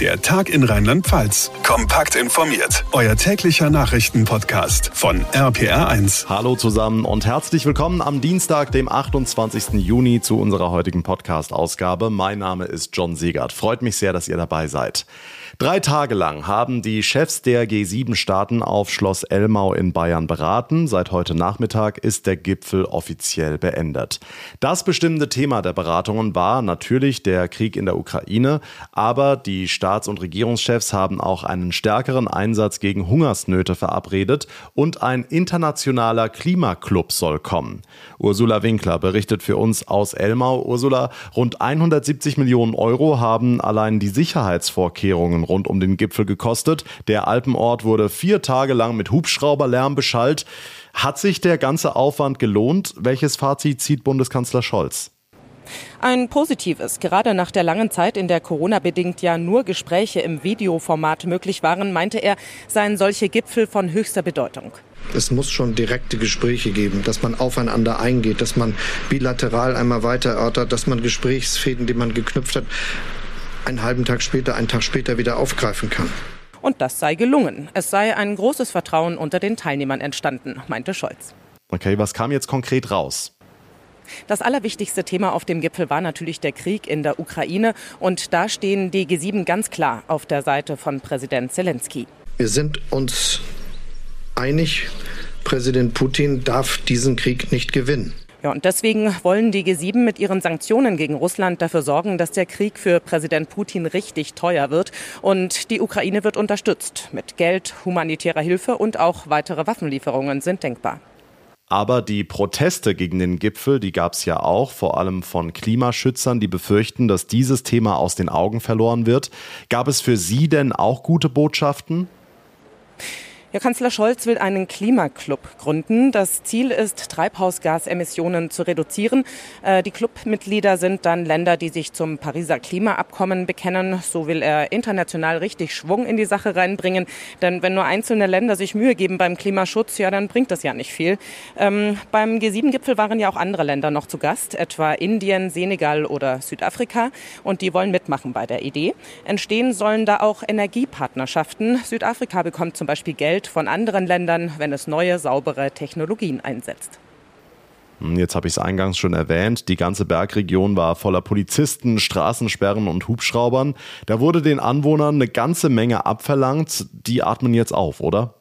Der Tag in Rheinland-Pfalz. Kompakt informiert. Euer täglicher Nachrichtenpodcast von RPR1. Hallo zusammen und herzlich willkommen am Dienstag, dem 28. Juni zu unserer heutigen Podcast-Ausgabe. Mein Name ist John Siegert. Freut mich sehr, dass ihr dabei seid. Drei Tage lang haben die Chefs der G7-Staaten auf Schloss Elmau in Bayern beraten. Seit heute Nachmittag ist der Gipfel offiziell beendet. Das bestimmende Thema der Beratungen war natürlich der Krieg in der Ukraine, aber die Staats- und Regierungschefs haben auch einen stärkeren Einsatz gegen Hungersnöte verabredet und ein internationaler Klimaclub soll kommen. Ursula Winkler berichtet für uns aus Elmau. Ursula, rund 170 Millionen Euro haben allein die Sicherheitsvorkehrungen rund um den Gipfel gekostet. Der Alpenort wurde vier Tage lang mit Hubschrauberlärm beschallt. Hat sich der ganze Aufwand gelohnt? Welches Fazit zieht Bundeskanzler Scholz? Ein positives. Gerade nach der langen Zeit, in der Corona-bedingt ja nur Gespräche im Videoformat möglich waren, meinte er, seien solche Gipfel von höchster Bedeutung. Es muss schon direkte Gespräche geben, dass man aufeinander eingeht, dass man bilateral einmal weiter erörtert, dass man Gesprächsfäden, die man geknüpft hat, einen halben Tag später, einen Tag später wieder aufgreifen kann. Und das sei gelungen. Es sei ein großes Vertrauen unter den Teilnehmern entstanden, meinte Scholz. Okay, was kam jetzt konkret raus? Das allerwichtigste Thema auf dem Gipfel war natürlich der Krieg in der Ukraine. Und da stehen die G7 ganz klar auf der Seite von Präsident Zelensky. Wir sind uns einig, Präsident Putin darf diesen Krieg nicht gewinnen. Ja, und deswegen wollen die G7 mit ihren Sanktionen gegen Russland dafür sorgen, dass der Krieg für Präsident Putin richtig teuer wird. Und die Ukraine wird unterstützt. Mit Geld, humanitärer Hilfe und auch weitere Waffenlieferungen sind denkbar. Aber die Proteste gegen den Gipfel, die gab es ja auch, vor allem von Klimaschützern, die befürchten, dass dieses Thema aus den Augen verloren wird. Gab es für Sie denn auch gute Botschaften? Ja, Kanzler Scholz will einen Klimaclub gründen. Das Ziel ist, Treibhausgasemissionen zu reduzieren. Äh, die Clubmitglieder sind dann Länder, die sich zum Pariser Klimaabkommen bekennen. So will er international richtig Schwung in die Sache reinbringen. Denn wenn nur einzelne Länder sich Mühe geben beim Klimaschutz, ja, dann bringt das ja nicht viel. Ähm, beim G7-Gipfel waren ja auch andere Länder noch zu Gast, etwa Indien, Senegal oder Südafrika. Und die wollen mitmachen bei der Idee. Entstehen sollen da auch Energiepartnerschaften. Südafrika bekommt zum Beispiel Geld Geld von anderen Ländern, wenn es neue, saubere Technologien einsetzt. Hm, jetzt habe ich es eingangs schon erwähnt, die ganze Bergregion war voller Polizisten, Straßensperren und Hubschraubern. Da wurde den Anwohnern eine ganze Menge abverlangt. Die atmen jetzt auf, oder?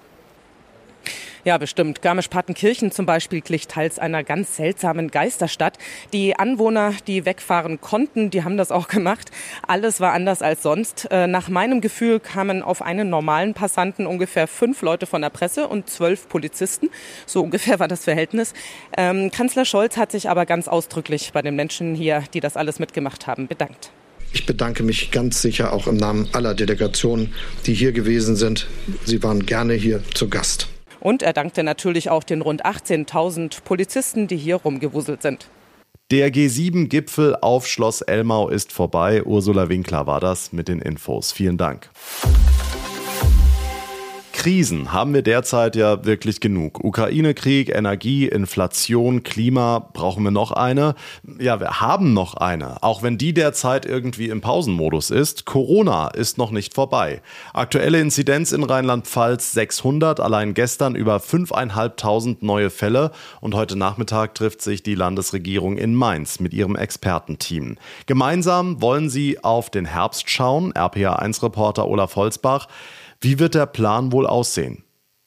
Ja, bestimmt. Garmisch-Partenkirchen zum Beispiel glich teils einer ganz seltsamen Geisterstadt. Die Anwohner, die wegfahren konnten, die haben das auch gemacht. Alles war anders als sonst. Äh, nach meinem Gefühl kamen auf einen normalen Passanten ungefähr fünf Leute von der Presse und zwölf Polizisten. So ungefähr war das Verhältnis. Ähm, Kanzler Scholz hat sich aber ganz ausdrücklich bei den Menschen hier, die das alles mitgemacht haben, bedankt. Ich bedanke mich ganz sicher auch im Namen aller Delegationen, die hier gewesen sind. Sie waren gerne hier zu Gast. Und er dankte natürlich auch den rund 18.000 Polizisten, die hier rumgewuselt sind. Der G7-Gipfel auf Schloss Elmau ist vorbei. Ursula Winkler war das mit den Infos. Vielen Dank. Krisen haben wir derzeit ja wirklich genug. Ukraine-Krieg, Energie, Inflation, Klima, brauchen wir noch eine? Ja, wir haben noch eine, auch wenn die derzeit irgendwie im Pausenmodus ist. Corona ist noch nicht vorbei. Aktuelle Inzidenz in Rheinland-Pfalz 600, allein gestern über 5.500 neue Fälle und heute Nachmittag trifft sich die Landesregierung in Mainz mit ihrem Expertenteam. Gemeinsam wollen sie auf den Herbst schauen, RPA1-Reporter Olaf Holzbach. Wie wird der Plan wohl aussehen?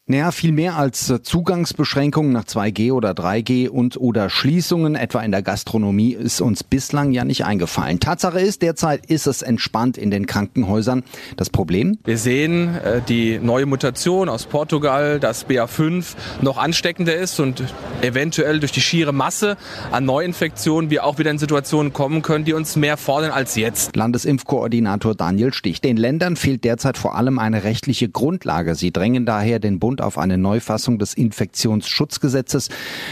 Naja, viel mehr als äh, Zugangsbeschränkungen nach 2G oder 3G und oder Schließungen, etwa in der Gastronomie, ist uns bislang ja nicht eingefallen. Tatsache ist, derzeit ist es entspannt in den Krankenhäusern. Das Problem? Wir sehen äh, die neue Mutation aus Portugal, dass BA5 noch ansteckender ist und eventuell durch die schiere Masse an Neuinfektionen wir auch wieder in Situationen kommen können, die uns mehr fordern als jetzt. Landesimpfkoordinator Daniel Stich. Den Ländern fehlt derzeit vor allem eine rechtliche Grundlage. Sie drängen daher den Bund Bund auf eine Neufassung des Infektionsschutzgesetzes,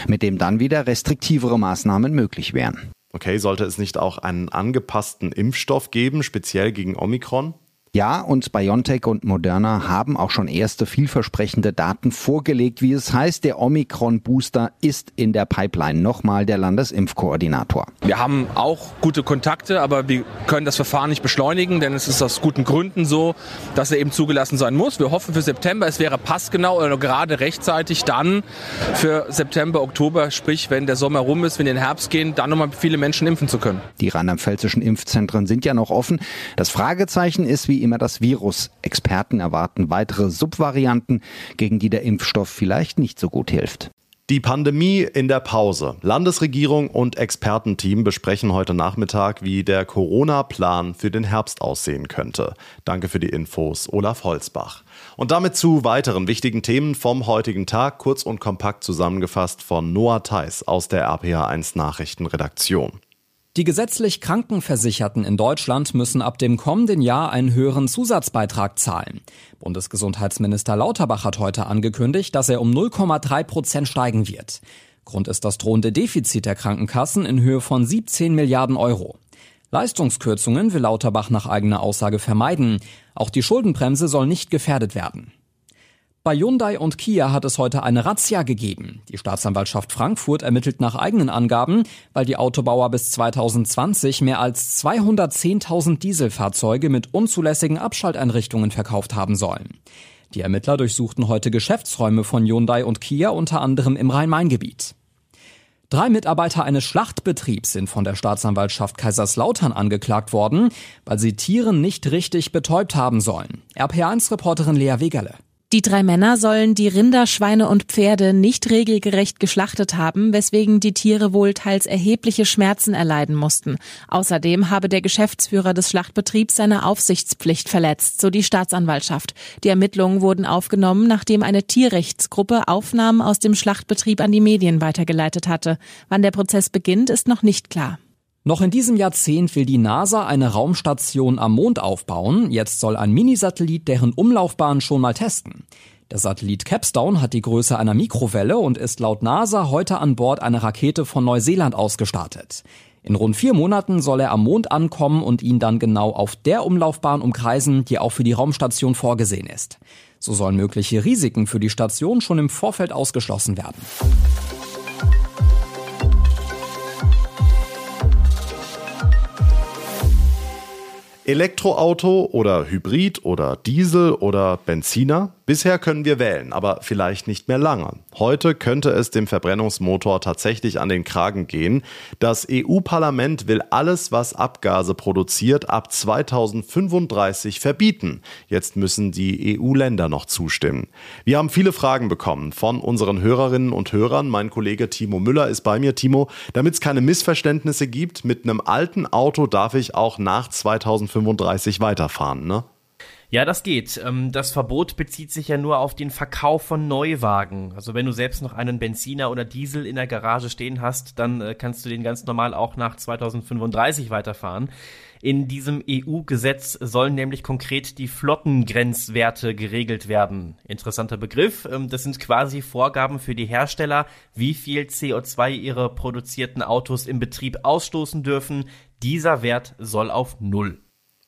mit dem dann wieder restriktivere Maßnahmen möglich wären. Okay, sollte es nicht auch einen angepassten Impfstoff geben, speziell gegen Omikron? Ja, und BioNTech und Moderna haben auch schon erste vielversprechende Daten vorgelegt. Wie es heißt, der Omikron-Booster ist in der Pipeline. Nochmal der Landesimpfkoordinator. Wir haben auch gute Kontakte, aber wir können das Verfahren nicht beschleunigen, denn es ist aus guten Gründen so, dass er eben zugelassen sein muss. Wir hoffen für September, es wäre passgenau oder gerade rechtzeitig dann für September, Oktober, sprich wenn der Sommer rum ist, wenn wir in den Herbst gehen, dann nochmal viele Menschen impfen zu können. Die rheinland-pfälzischen Impfzentren sind ja noch offen. Das Fragezeichen ist wie immer das Virus. Experten erwarten weitere Subvarianten, gegen die der Impfstoff vielleicht nicht so gut hilft. Die Pandemie in der Pause. Landesregierung und Expertenteam besprechen heute Nachmittag, wie der Corona-Plan für den Herbst aussehen könnte. Danke für die Infos, Olaf Holzbach. Und damit zu weiteren wichtigen Themen vom heutigen Tag, kurz und kompakt zusammengefasst von Noah Theis aus der RPA1 Nachrichtenredaktion. Die gesetzlich Krankenversicherten in Deutschland müssen ab dem kommenden Jahr einen höheren Zusatzbeitrag zahlen. Bundesgesundheitsminister Lauterbach hat heute angekündigt, dass er um 0,3 Prozent steigen wird. Grund ist das drohende Defizit der Krankenkassen in Höhe von 17 Milliarden Euro. Leistungskürzungen will Lauterbach nach eigener Aussage vermeiden. Auch die Schuldenbremse soll nicht gefährdet werden. Bei Hyundai und Kia hat es heute eine Razzia gegeben. Die Staatsanwaltschaft Frankfurt ermittelt nach eigenen Angaben, weil die Autobauer bis 2020 mehr als 210.000 Dieselfahrzeuge mit unzulässigen Abschalteinrichtungen verkauft haben sollen. Die Ermittler durchsuchten heute Geschäftsräume von Hyundai und Kia unter anderem im Rhein-Main-Gebiet. Drei Mitarbeiter eines Schlachtbetriebs sind von der Staatsanwaltschaft Kaiserslautern angeklagt worden, weil sie Tieren nicht richtig betäubt haben sollen. RPA1-Reporterin Lea Wegerle. Die drei Männer sollen die Rinder, Schweine und Pferde nicht regelgerecht geschlachtet haben, weswegen die Tiere wohl teils erhebliche Schmerzen erleiden mussten. Außerdem habe der Geschäftsführer des Schlachtbetriebs seine Aufsichtspflicht verletzt, so die Staatsanwaltschaft. Die Ermittlungen wurden aufgenommen, nachdem eine Tierrechtsgruppe Aufnahmen aus dem Schlachtbetrieb an die Medien weitergeleitet hatte. Wann der Prozess beginnt, ist noch nicht klar. Noch in diesem Jahrzehnt will die NASA eine Raumstation am Mond aufbauen. Jetzt soll ein Minisatellit deren Umlaufbahn schon mal testen. Der Satellit Capstone hat die Größe einer Mikrowelle und ist laut NASA heute an Bord einer Rakete von Neuseeland ausgestartet. In rund vier Monaten soll er am Mond ankommen und ihn dann genau auf der Umlaufbahn umkreisen, die auch für die Raumstation vorgesehen ist. So sollen mögliche Risiken für die Station schon im Vorfeld ausgeschlossen werden. Elektroauto oder Hybrid oder Diesel oder Benziner? Bisher können wir wählen, aber vielleicht nicht mehr lange. Heute könnte es dem Verbrennungsmotor tatsächlich an den Kragen gehen. Das EU-Parlament will alles, was Abgase produziert, ab 2035 verbieten. Jetzt müssen die EU-Länder noch zustimmen. Wir haben viele Fragen bekommen von unseren Hörerinnen und Hörern. Mein Kollege Timo Müller ist bei mir. Timo, damit es keine Missverständnisse gibt, mit einem alten Auto darf ich auch nach 2035 weiterfahren, ne? Ja, das geht. Ähm, das Verbot bezieht sich ja nur auf den Verkauf von Neuwagen. Also wenn du selbst noch einen Benziner oder Diesel in der Garage stehen hast, dann äh, kannst du den ganz normal auch nach 2035 weiterfahren. In diesem EU-Gesetz sollen nämlich konkret die Flottengrenzwerte geregelt werden. Interessanter Begriff. Ähm, das sind quasi Vorgaben für die Hersteller, wie viel CO2 ihre produzierten Autos im Betrieb ausstoßen dürfen. Dieser Wert soll auf Null.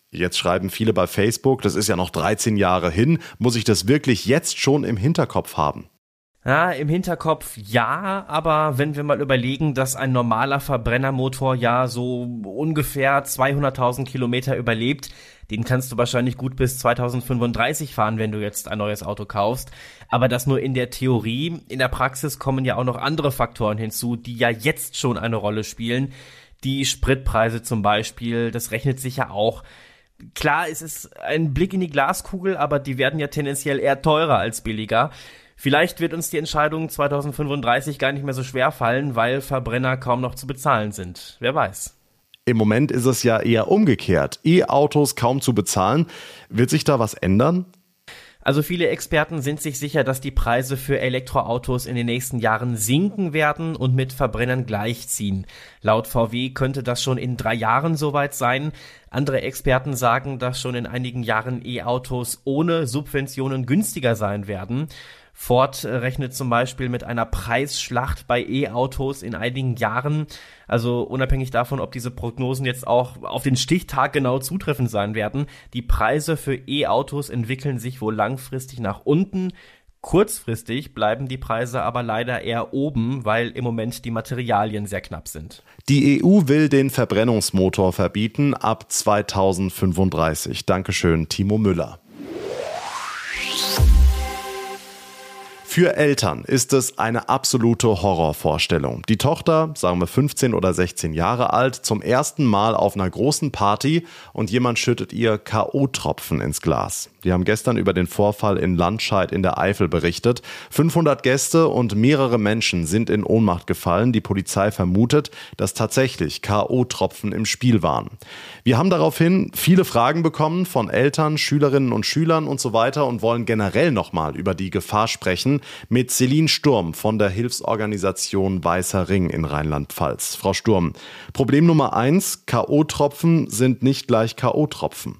Jetzt schreiben viele bei Facebook, das ist ja noch 13 Jahre hin. Muss ich das wirklich jetzt schon im Hinterkopf haben? Ja, im Hinterkopf ja, aber wenn wir mal überlegen, dass ein normaler Verbrennermotor ja so ungefähr 200.000 Kilometer überlebt, den kannst du wahrscheinlich gut bis 2035 fahren, wenn du jetzt ein neues Auto kaufst. Aber das nur in der Theorie. In der Praxis kommen ja auch noch andere Faktoren hinzu, die ja jetzt schon eine Rolle spielen. Die Spritpreise zum Beispiel, das rechnet sich ja auch klar, es ist ein Blick in die Glaskugel, aber die werden ja tendenziell eher teurer als billiger. Vielleicht wird uns die Entscheidung 2035 gar nicht mehr so schwer fallen, weil Verbrenner kaum noch zu bezahlen sind. Wer weiß. Im Moment ist es ja eher umgekehrt. E-Autos kaum zu bezahlen. Wird sich da was ändern? Also viele Experten sind sich sicher, dass die Preise für Elektroautos in den nächsten Jahren sinken werden und mit Verbrennern gleichziehen. Laut VW könnte das schon in drei Jahren soweit sein. Andere Experten sagen, dass schon in einigen Jahren E-Autos ohne Subventionen günstiger sein werden. Ford rechnet zum Beispiel mit einer Preisschlacht bei E-Autos in einigen Jahren. Also unabhängig davon, ob diese Prognosen jetzt auch auf den Stichtag genau zutreffend sein werden, die Preise für E-Autos entwickeln sich wohl langfristig nach unten. Kurzfristig bleiben die Preise aber leider eher oben, weil im Moment die Materialien sehr knapp sind. Die EU will den Verbrennungsmotor verbieten ab 2035. Dankeschön, Timo Müller. Für Eltern ist es eine absolute Horrorvorstellung. Die Tochter, sagen wir 15 oder 16 Jahre alt, zum ersten Mal auf einer großen Party und jemand schüttet ihr K.O.-Tropfen ins Glas. Die haben gestern über den Vorfall in Landscheid in der Eifel berichtet. 500 Gäste und mehrere Menschen sind in Ohnmacht gefallen. Die Polizei vermutet, dass tatsächlich K.O.-Tropfen im Spiel waren. Wir haben daraufhin viele Fragen bekommen von Eltern, Schülerinnen und Schülern und so weiter und wollen generell nochmal über die Gefahr sprechen mit Celine Sturm von der Hilfsorganisation Weißer Ring in Rheinland-Pfalz. Frau Sturm, Problem Nummer eins, K.O.-Tropfen sind nicht gleich K.O.-Tropfen.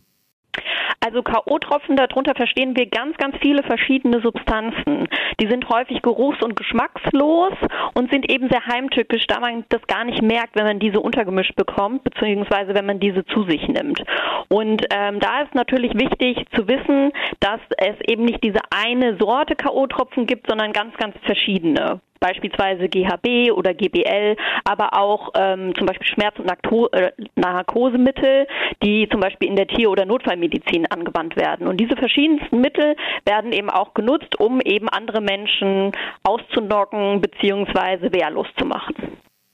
Also K.O.-Tropfen, darunter verstehen wir ganz, ganz viele verschiedene Substanzen. Die sind häufig geruchs- und geschmackslos und sind eben sehr heimtückisch, da man das gar nicht merkt, wenn man diese untergemischt bekommt, beziehungsweise wenn man diese zu sich nimmt. Und ähm, da ist natürlich wichtig zu wissen, dass es eben nicht diese eine Sorte K.O.-Tropfen gibt, sondern ganz, ganz verschiedene beispielsweise GHB oder GBL, aber auch ähm, zum Beispiel Schmerz- und äh, Narkosemittel, die zum Beispiel in der Tier- oder Notfallmedizin angewandt werden. Und diese verschiedensten Mittel werden eben auch genutzt, um eben andere Menschen auszunocken bzw. wehrlos zu machen.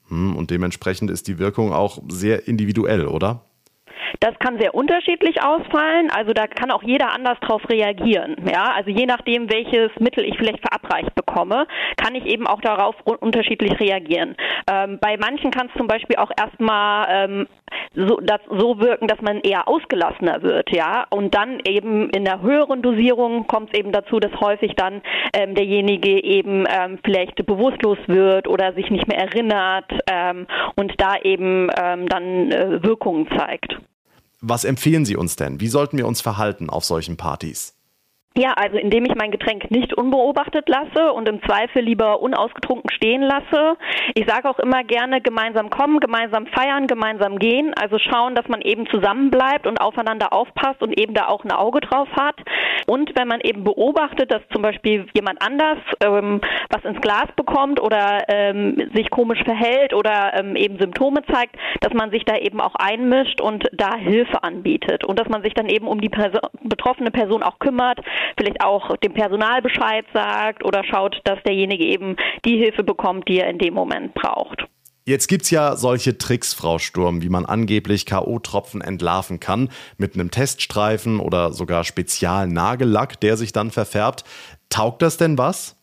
Hm, und dementsprechend ist die Wirkung auch sehr individuell, oder? Das kann sehr unterschiedlich ausfallen. Also da kann auch jeder anders drauf reagieren. Ja, also je nachdem, welches Mittel ich vielleicht verabreicht bekomme, kann ich eben auch darauf unterschiedlich reagieren. Ähm, bei manchen kann es zum Beispiel auch erstmal ähm, so, das, so wirken, dass man eher ausgelassener wird, ja. Und dann eben in der höheren Dosierung kommt es eben dazu, dass häufig dann ähm, derjenige eben ähm, vielleicht bewusstlos wird oder sich nicht mehr erinnert ähm, und da eben ähm, dann äh, Wirkungen zeigt. Was empfehlen Sie uns denn? Wie sollten wir uns verhalten auf solchen Partys? Ja, also indem ich mein Getränk nicht unbeobachtet lasse und im Zweifel lieber unausgetrunken stehen lasse. Ich sage auch immer gerne gemeinsam kommen, gemeinsam feiern, gemeinsam gehen. Also schauen, dass man eben zusammenbleibt und aufeinander aufpasst und eben da auch ein Auge drauf hat. Und wenn man eben beobachtet, dass zum Beispiel jemand anders ähm, was ins Glas bekommt oder ähm, sich komisch verhält oder ähm, eben Symptome zeigt, dass man sich da eben auch einmischt und da Hilfe anbietet und dass man sich dann eben um die Perso betroffene Person auch kümmert vielleicht auch dem Personal Bescheid sagt oder schaut, dass derjenige eben die Hilfe bekommt, die er in dem Moment braucht. Jetzt gibt's ja solche Tricks, Frau Sturm, wie man angeblich K.O.-Tropfen entlarven kann, mit einem Teststreifen oder sogar Spezialnagellack, der sich dann verfärbt. Taugt das denn was?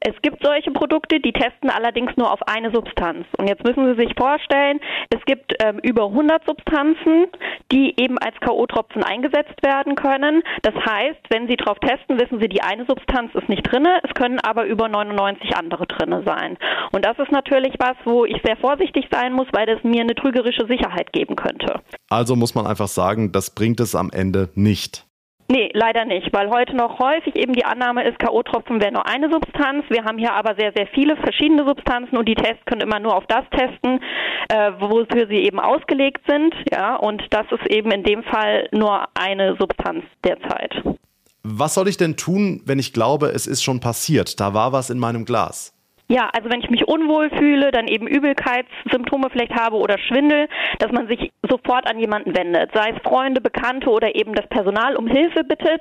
Es gibt solche Produkte, die testen allerdings nur auf eine Substanz. Und jetzt müssen Sie sich vorstellen, es gibt ähm, über 100 Substanzen, die eben als K.O.-Tropfen eingesetzt werden können. Das heißt, wenn Sie drauf testen, wissen Sie, die eine Substanz ist nicht drinne, es können aber über 99 andere drinne sein. Und das ist natürlich was, wo ich sehr vorsichtig sein muss, weil das mir eine trügerische Sicherheit geben könnte. Also muss man einfach sagen, das bringt es am Ende nicht. Nee, leider nicht, weil heute noch häufig eben die Annahme ist, K.O.-Tropfen wäre nur eine Substanz. Wir haben hier aber sehr, sehr viele verschiedene Substanzen und die Tests können immer nur auf das testen, äh, wofür sie eben ausgelegt sind. Ja, und das ist eben in dem Fall nur eine Substanz derzeit. Was soll ich denn tun, wenn ich glaube, es ist schon passiert? Da war was in meinem Glas. Ja, also wenn ich mich unwohl fühle, dann eben Übelkeitssymptome vielleicht habe oder Schwindel, dass man sich sofort an jemanden wendet, sei es Freunde, Bekannte oder eben das Personal um Hilfe bittet,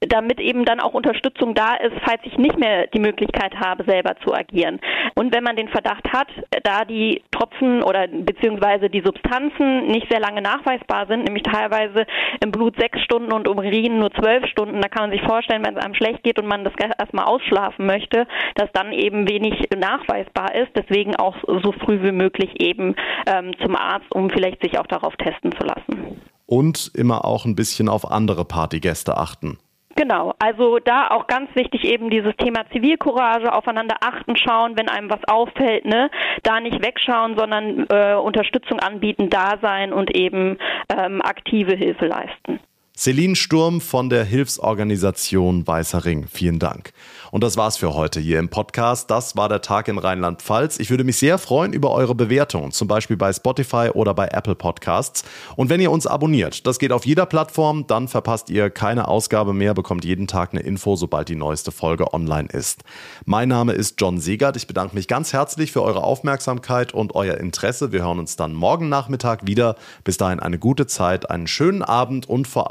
damit eben dann auch Unterstützung da ist, falls ich nicht mehr die Möglichkeit habe, selber zu agieren. Und wenn man den Verdacht hat, da die Tropfen oder beziehungsweise die Substanzen nicht sehr lange nachweisbar sind, nämlich teilweise im Blut sechs Stunden und im Urin nur zwölf Stunden, da kann man sich vorstellen, wenn es einem schlecht geht und man das erstmal ausschlafen möchte, dass dann eben wenig nachweisbar ist. Deswegen auch so früh wie möglich eben ähm, zum Arzt, um vielleicht sich auch darauf testen zu lassen. Und immer auch ein bisschen auf andere Partygäste achten. Genau, also da auch ganz wichtig eben dieses Thema Zivilcourage, aufeinander achten, schauen, wenn einem was auffällt, ne, da nicht wegschauen, sondern äh, Unterstützung anbieten, da sein und eben ähm, aktive Hilfe leisten. Celine Sturm von der Hilfsorganisation Weißer Ring. Vielen Dank. Und das war's für heute hier im Podcast. Das war der Tag in Rheinland-Pfalz. Ich würde mich sehr freuen über eure Bewertungen, zum Beispiel bei Spotify oder bei Apple Podcasts. Und wenn ihr uns abonniert, das geht auf jeder Plattform, dann verpasst ihr keine Ausgabe mehr, bekommt jeden Tag eine Info, sobald die neueste Folge online ist. Mein Name ist John Segert. Ich bedanke mich ganz herzlich für eure Aufmerksamkeit und euer Interesse. Wir hören uns dann morgen Nachmittag wieder. Bis dahin eine gute Zeit, einen schönen Abend und vor